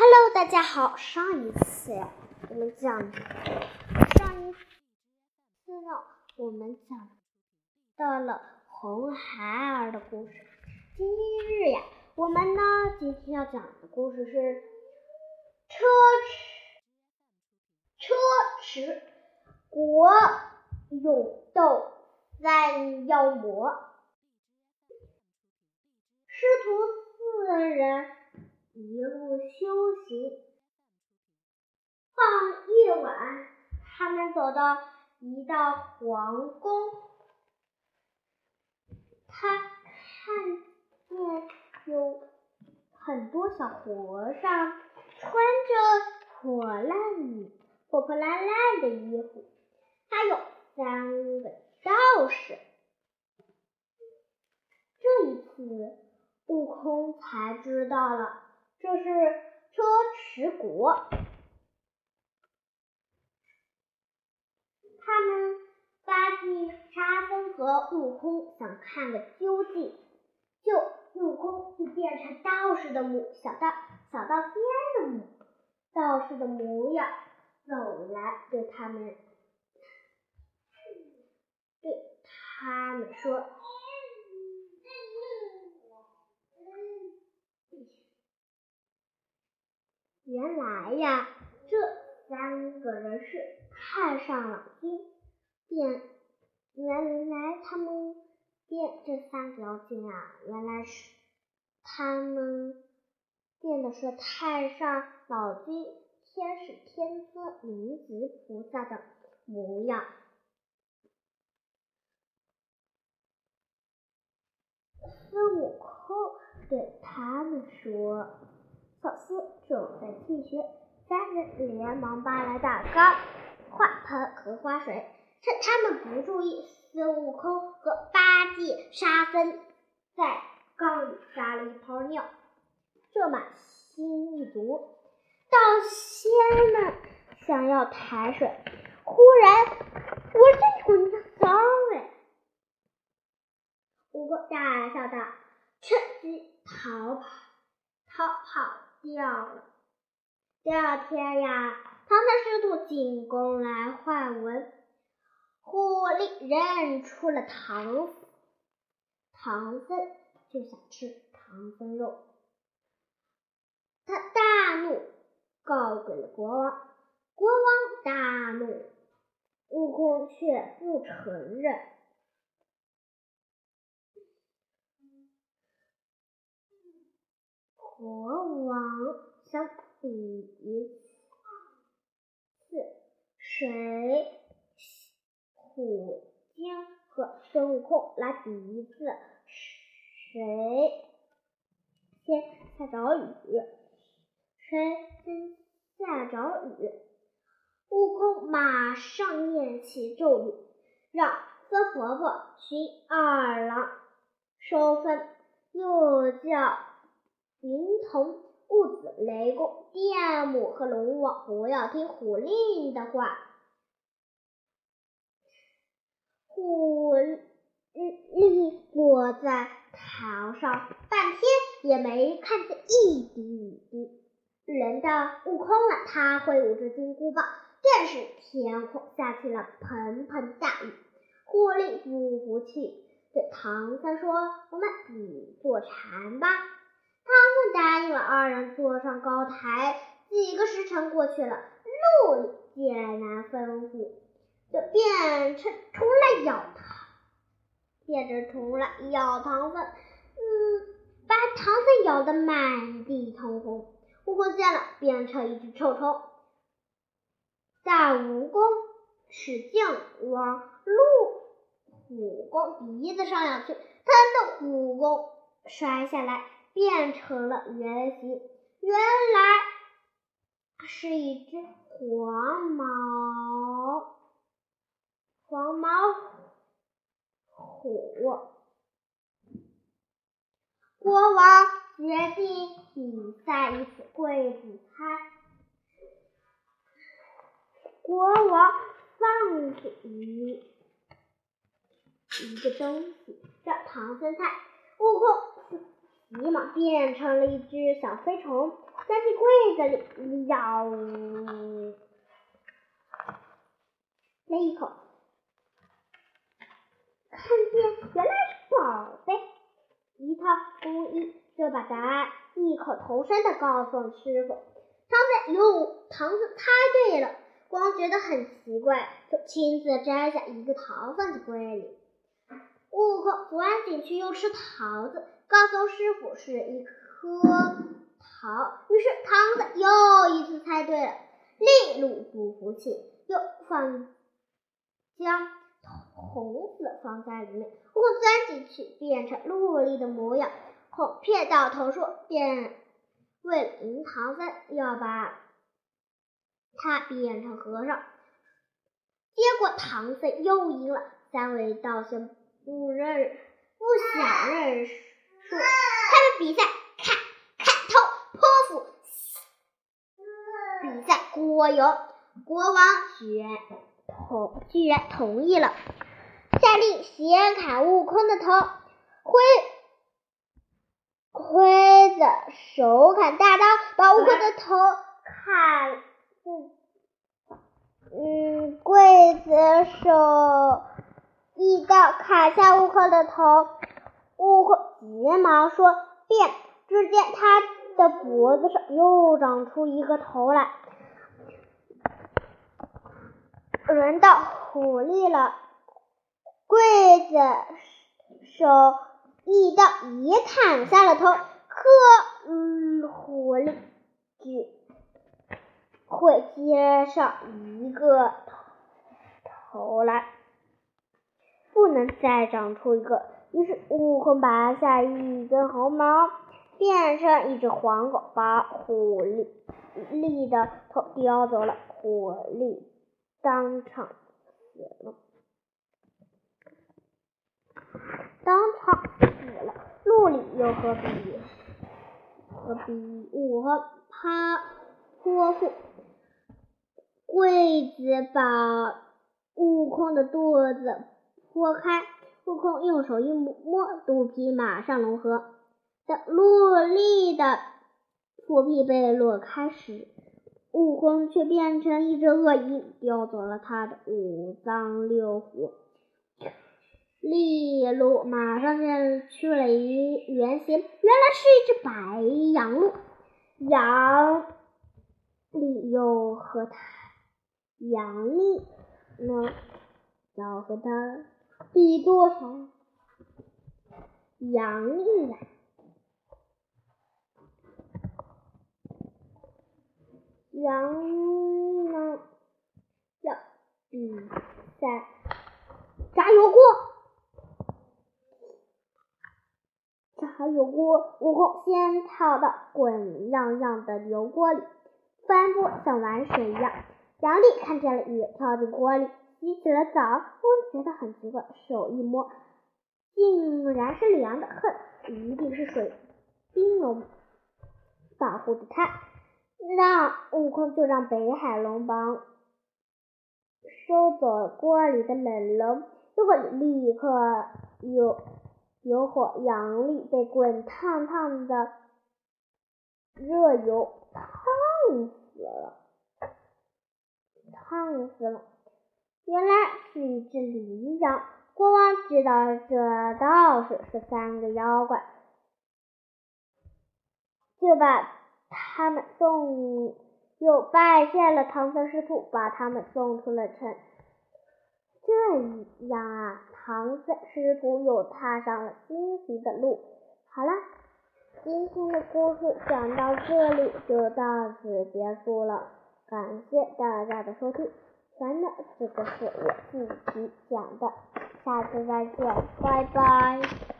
Hello，大家好。上一次呀，我们讲上一次呢，我们讲到了红孩儿的故事。今日呀，我们呢今天要讲的故事是车迟车迟国勇斗三妖魔，师徒四人。一路修行，傍夜晚，他们走到一道皇宫，他看见有很多小和尚穿着破烂、破破烂烂的衣服，还有三个道士。这一次，悟空才知道了。这是车迟国，他们发现沙僧和悟空想看个究竟，就悟空就变成道士的模小道小道仙的模道士的模样走来，对他们对他们说。原来呀，这三个人是太上老君变。原来他们变这三个妖精啊，原来是他们变的是太上老君、天使天尊、灵子菩萨的模样。孙悟空对他们说。小心准备进学，三人连忙搬来大缸、花盆和花水，趁他们不注意，孙悟空和八戒、沙僧在缸里撒了一泡尿，这满心一足。道仙们想要抬水，忽然闻着一股尿骚味，悟空大笑道：“趁机逃跑，逃跑！”掉了。第二天呀，唐僧师徒进宫来换文，狐狸认出了唐唐僧，就想吃唐僧肉。他大怒，告给了国王。国王大怒，悟空却不承认。国王想比一次，谁虎精和孙悟空来比一次，谁先下着雨，谁先下着雨。悟空马上念起咒语，让孙婆婆寻二郎收分，又叫。云童、雾子、雷公、电母和龙王不要听虎令的话。虎令落在桃上，半天也没看见一滴雨滴。轮到悟空了，他挥舞着金箍棒，顿时天空下起了盆盆大雨。狐狸不服气，对唐僧说：“我们比坐禅吧。”唐僧答应了，二人坐上高台。几个时辰过去了，鹿见难吩咐，就变成虫来咬他，变成虫来咬唐僧，嗯，把唐僧咬得满地通红。悟空见了，变成一只臭虫，大蜈蚣使劲往鹿虎公鼻子上咬去，疼得虎公摔下来。变成了原形，原来是一只黄毛黄毛虎。国王决定比赛一次柜子猜。国王放给一一个东西，叫唐僧猜。悟空。急忙变成了一只小飞虫，钻进柜子里咬了一口，看见原来是宝贝，一套工衣，就把答案异口同声的告诉了师傅。唐僧哟，唐僧猜对了，光觉得很奇怪，就亲自摘下一个桃放进柜里。悟空赶紧去又吃桃子，告诉师傅是一颗桃。于是唐僧又一次猜对了。利禄不服气，又放将童子放在里面。悟空钻进去，变成陆力的模样，哄骗到头说变。为了赢唐僧，要把他变成和尚。结果唐僧又赢了。三位道僧不认，不想认识他们比赛，砍砍头泼妇。比赛果有，国王居然同居然同意了，下令先砍悟空的头。挥。挥着手砍大刀，把悟空的头砍，嗯，刽子手一刀砍下悟空的头，悟空急忙说变，只见他的脖子上又长出一个头来。轮到狐狸了，刽子手。一刀也砍下了头，可嗯狐狸只会接上一个头来，不能再长出一个。于是悟空拔下一根毫毛，变成一只黄狗，把狐狸狸的头叼走了。狐狸当场死了。当场死了，鹿里又何必何必我怕泼妇？柜子把悟空的肚子剖开，悟空用手一摸，肚皮马上融合。等陆力的腹皮被落开时，悟空却变成一只鳄鱼，叼走了他的五脏六腑。利鹿马上现出了一原形，原来是一只白羊鹿。羊力又和它，羊力呢，要和它比多少？羊力呀，羊呢要比赛炸油锅。炸油锅，悟空先跳到滚样样的油锅里，翻锅像玩水一样。杨丽看见了，也跳进锅里洗起了澡。悟空觉得很奇怪，手一摸，竟然是凉的，哼，一定是水冰龙保护着他。那悟空就让北海龙王收走锅里的冷龙，结果立刻有。有火，阳力被滚烫烫的热油烫死了，烫死了。原来是一只羚羊。国王知道这道士是三个妖怪，就把他们送，又拜谢了唐僧师徒，把他们送出了城。这样啊，唐僧师徒又踏上了荆棘的路。好了，今天的故事讲到这里就到此结束了，感谢大家的收听。完了，这个是我自己讲的，下次再见，拜拜。